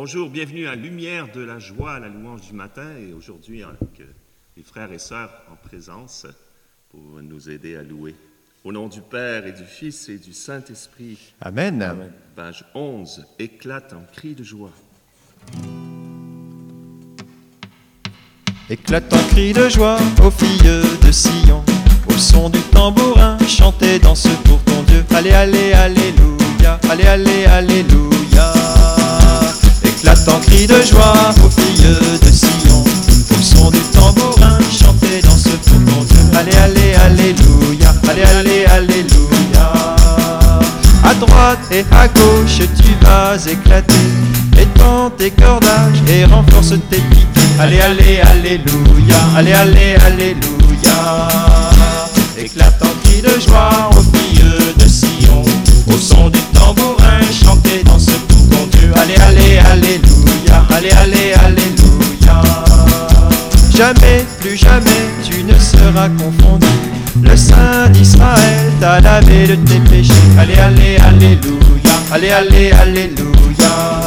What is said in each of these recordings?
Bonjour, bienvenue à Lumière de la joie, à la louange du matin, et aujourd'hui avec euh, les frères et sœurs en présence pour nous aider à louer. Au nom du Père et du Fils et du Saint-Esprit, Amen. page 11, éclate en cri de joie. Éclate en cri de joie aux filles de Sion, au son du tambourin, chantez, danse pour ton Dieu. Allez, allez, alléluia, allez, allez, alléluia. Éclate en cri de joie aux filles de Sion, au son du tambourin, chantez, danse pour ton Dieu. Allez, allez, alléluia, allez, allez, alléluia. À droite et à gauche, tu vas éclater. Étends tes cordages et renforce tes piquets. Allez, allez, alléluia. Allez, allez, alléluia. Éclate en cri de joie aux filles de Sion. Au son du tambourin, chantez dans ce pour ton Dieu. Allez, allez, alléluia. Allez, allez, alléluia. Jamais, plus jamais, tu ne seras confondu. Le Saint d'Israël t'a lavé de tes péchés. Allez, allez, alléluia. Allez, allez, alléluia.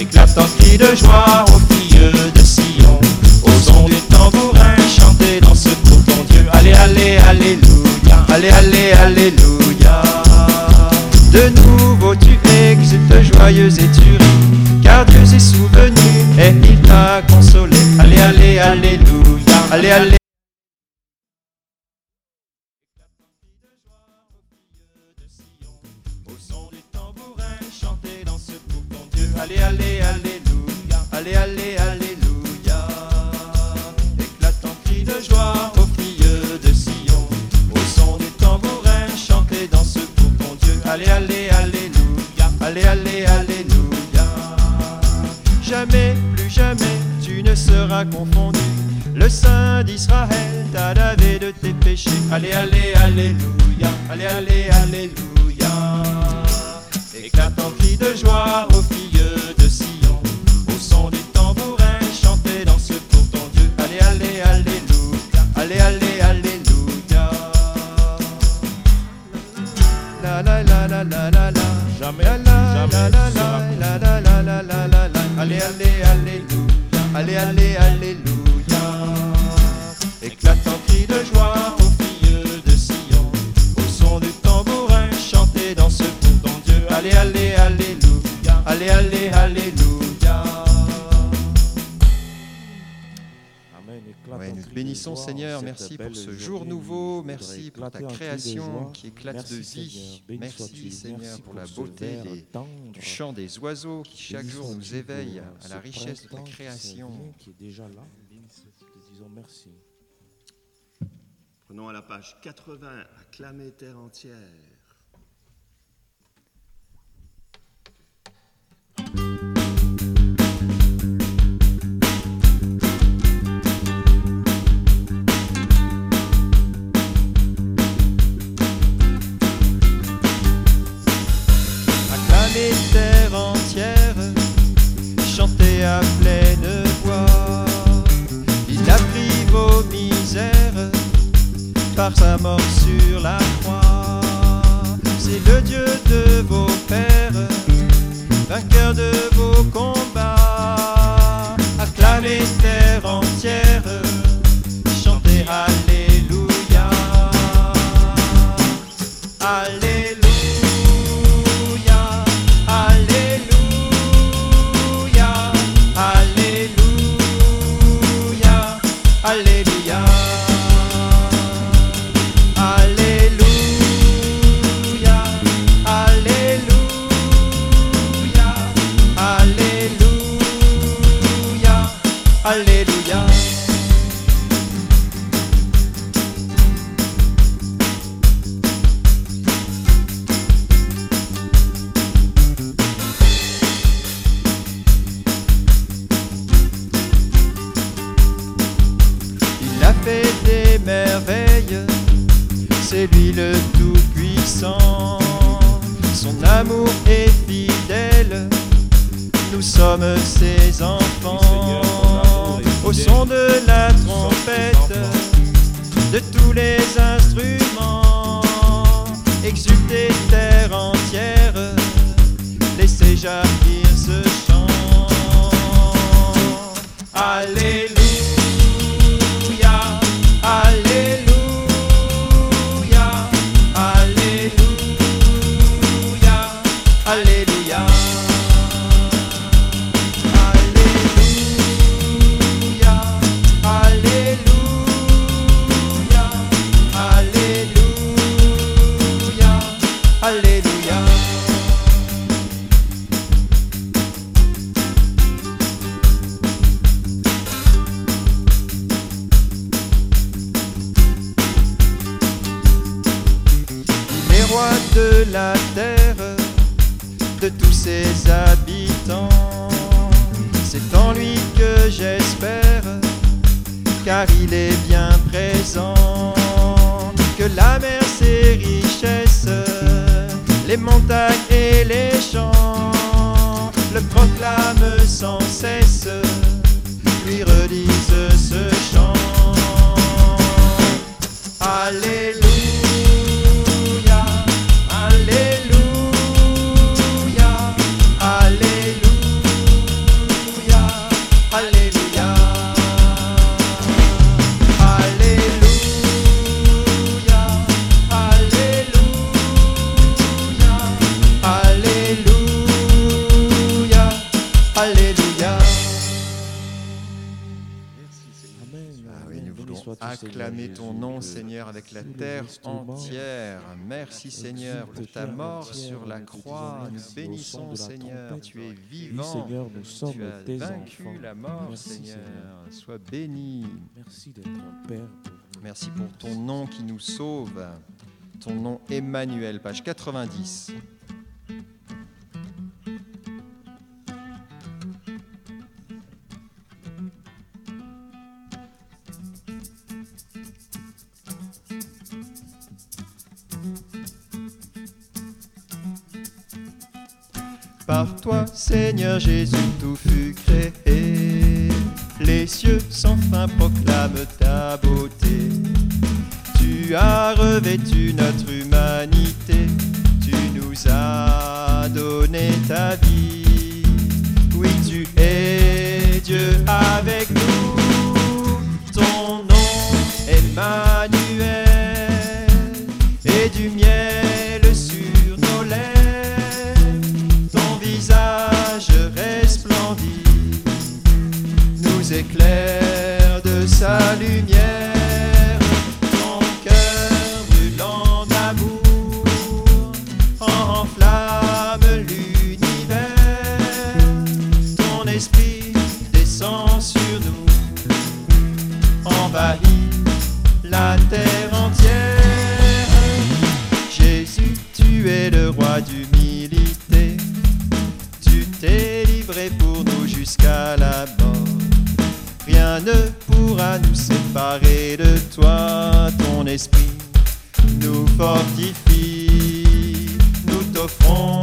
Éclate en cri de joie aux filles de Sion. Au son du tambourin, chantez dans ce pour ton Dieu. Allez, allez, alléluia. Allez, allez, alléluia. De nouveau tu exultes joyeuse et confondu. Le Saint d'Israël t'a lavé de tes péchés. Allez, allez, alléluia. Allez, allez, alléluia. Éclate en cri de joie aux filles de Sion. Au son du tambourin, chantez dans ce pour ton Dieu. Allez, allez, alléluia. Allez, allez, alléluia. La la la la la la la. Jamais, La la jamais la la la la la la la la. Allez, allez, alléluia. Allez, allez, alléluia. Éclate en cri de joie aux filles de Sion. Au son du tambourin, chantez dans ce pour ton Dieu. Allez, allez, alléluia. Allez, allez, alléluia. Ouais, nous te bénissons Seigneur, merci pour ce jour nouveau, merci pour ta création qui éclate Merci, de vie. Merci. Seigneur Merci pour la beauté des- du chant des oiseaux qui chaque jour nous pour à la richesse de ta création. s'est venu, Qui est déjà là. Béni sois-tu. Te disons merci. Prenons à la page 80, acclamez terre entière. Pleine voix. Il a pris vos misères par sa mort sur la croix. C'est le Dieu de vos pères, vainqueur de vos combats. Acclamez terre entière, chantez. Alléluia, Alléluia, merveilles, c'est lui le Tout-Puissant. Son amour est fidèle, nous sommes ses enfants. Au son de la trompette, de tous les instruments. Exultez terre entière, laissez jaillir ce chant. Alléluia, tous ses habitants, c'est en lui que j'espère, car il est bien présent. Que la mer, ses richesses, les montagnes et les champs, le proclament sans cesse, lui redisent ce chant. Alléluia, ton nom, Seigneur, avec la terre entière. Merci, Seigneur, pour ta mort sur la croix. Nous bénissons, Seigneur. Tu es vivant. Seigneur, nous sommes Tu as tes vaincu enfants. la mort, Seigneur. Sois béni. Merci d'être un Père. Merci pour ton nom qui nous sauve. Ton nom Emmanuel, page 90. Par toi, Seigneur Jésus, tout fut créé. Les cieux sans fin proclament ta beauté. Tu as revêtu notre humanité. Nous t'offrons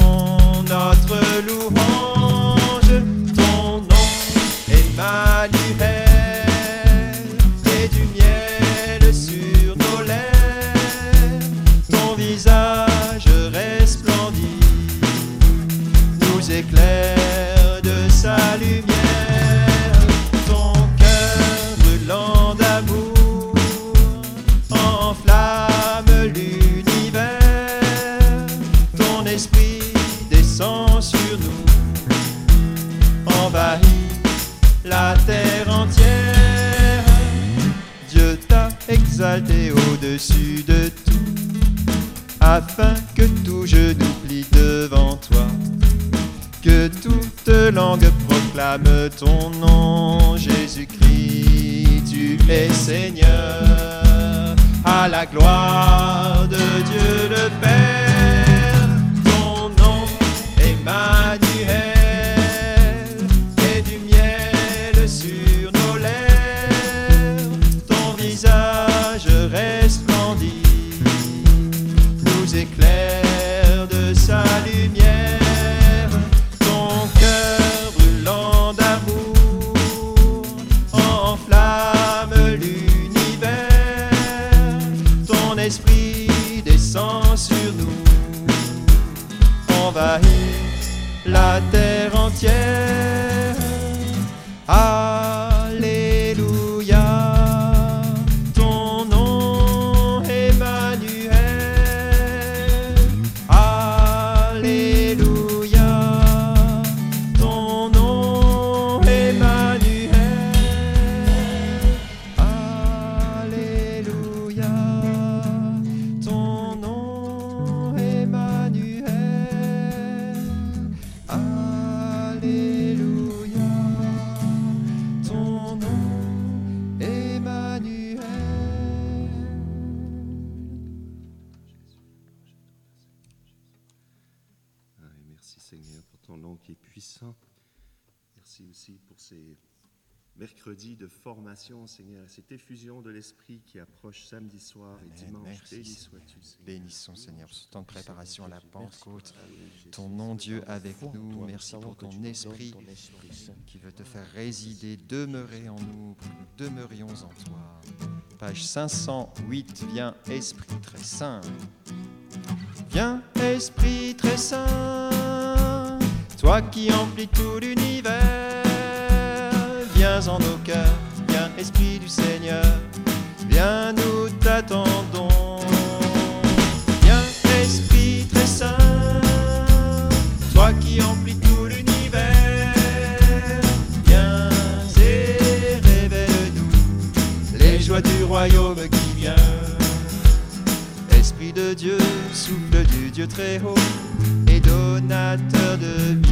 au-dessus de tout, afin que tout genou plie devant toi. Que toute langue proclame ton nom, Jésus-Christ, tu es Seigneur, à la gloire de Dieu le Père. Seigneur pour ton nom qui est puissant. Merci aussi pour ces mercredis de formation, Seigneur, et cette effusion de l'Esprit qui approche samedi soir et Amen. dimanche. Merci, Béni sois-tu, Seigneur. Bénissons, Seigneur, pour ce temps de préparation à la Pentecôte. Ton nom, Dieu, avec nous. Merci pour ton esprit qui veut te faire résider, demeurer en nous, pour que nous demeurions en toi. Page 508, viens, Esprit très saint. Viens, Esprit très saint, toi qui emplis tout l'univers. Viens en nos cœurs, viens, Esprit du Seigneur. Viens, nous t'attendons. Viens, Esprit très saint, toi qui emplis tout l'univers. Viens et révèle-nous les joies du royaume qui vient. Esprit de Dieu, souffle du Dieu très haut et donateur de vie.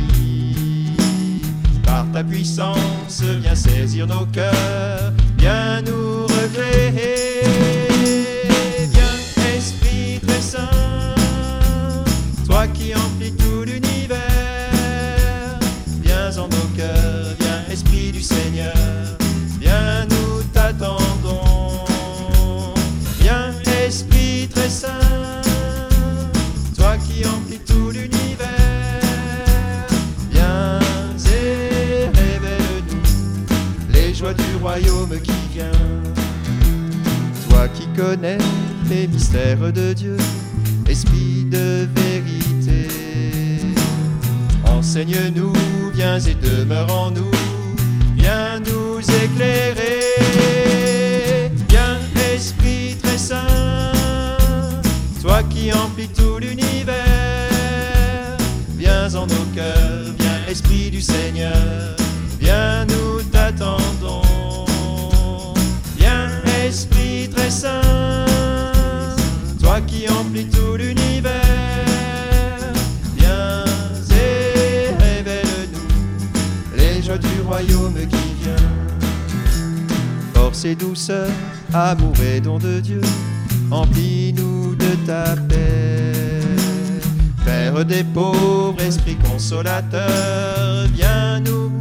Puissance, viens saisir nos cœurs, viens nous recréer. Qui vient. Toi qui connais les mystères de Dieu, Esprit de vérité. Enseigne-nous, viens et demeure en nous, viens nous éclairer. Viens, Esprit très saint, toi qui emplis tout l'univers. Viens en nos cœurs, viens, Esprit du Seigneur, Force et douceur, amour et don de Dieu, emplis-nous de ta paix. Père des pauvres, esprit consolateur, viens nous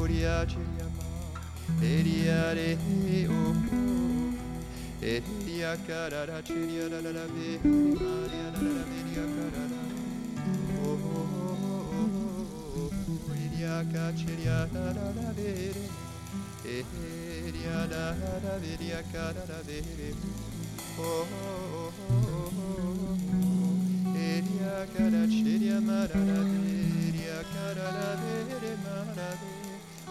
Gloria Chiriama, Eria Re O, Eria Carara Chiria La La La Ve, Maria La La La Veria Carara, O, Eria Caceria La La La Vere, Eria La La Veria Carara Vere, O, Eria Caraceria Marara Veria Carara Vere Marara Vere,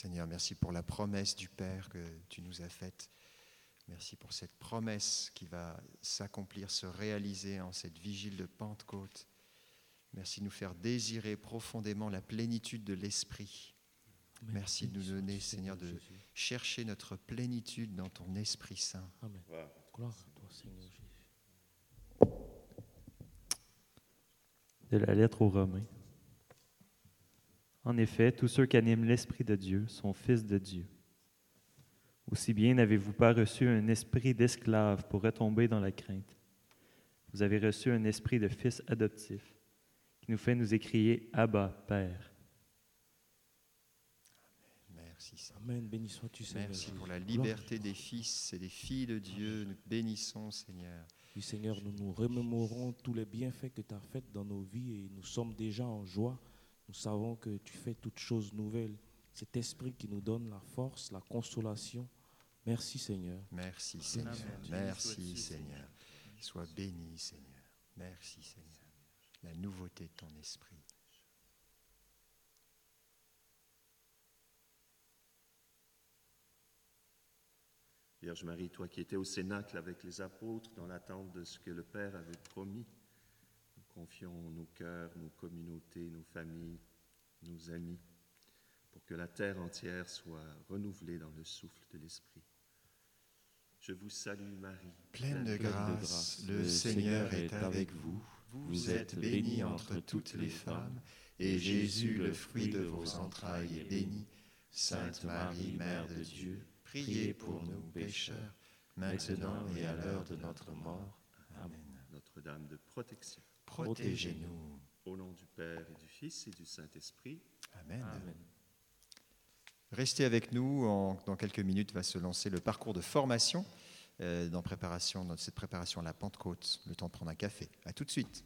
Seigneur, merci pour la promesse du Père que tu nous as faite. Merci pour cette promesse qui va s'accomplir, se réaliser en cette vigile de Pentecôte. Merci de nous faire désirer profondément la plénitude de l'Esprit. Merci de nous donner, Seigneur, de Jésus. chercher notre plénitude dans ton Esprit Saint. Amen. Gloire à toi, Seigneur Jésus. de la lettre aux Romains. En effet, tous ceux qui animent l'Esprit de Dieu sont fils de Dieu. Aussi bien n'avez-vous pas reçu un esprit d'esclave pour retomber dans la crainte. Vous avez reçu un esprit de fils adoptif qui nous fait nous écrier Abba, Père. Merci, Seigneur. Amen. Béni sois-tu, Seigneur. Merci pour la liberté des fils et des filles de Dieu. Nous te bénissons, Seigneur. Oui, Seigneur, nous nous remémorons tous les bienfaits que tu as faits dans nos vies et nous sommes déjà en joie. Nous savons que tu fais toutes choses nouvelles. Cet esprit qui nous donne la force, la consolation. Merci, Seigneur. Merci, Seigneur. Merci, Seigneur. Sois béni, Seigneur. Merci, Seigneur. La nouveauté de ton esprit. Vierge Marie, toi qui étais au Cénacle avec les apôtres dans l'attente de ce que le Père avait promis, confions nos cœurs, nos communautés, nos familles, nos amis, pour que la terre entière soit renouvelée dans le souffle de l'Esprit. Je vous salue Marie, Pleine de Pleine de grâce, grâce, le Seigneur est avec vous. Vous êtes bénie entre toutes les femmes, et Jésus, le fruit de vos entrailles, est béni. Sainte Marie, Mère de Dieu, priez pour nous pécheurs, maintenant et à l'heure de notre mort. Amen. Notre-Dame de protection. Protégez-nous. Au nom du Père et du Fils et du Saint-Esprit. Amen. Amen. Restez avec nous. En- dans quelques minutes va se lancer le parcours de formation euh, dans, préparation, dans cette préparation à la Pentecôte. Le temps de prendre un café. À tout de suite.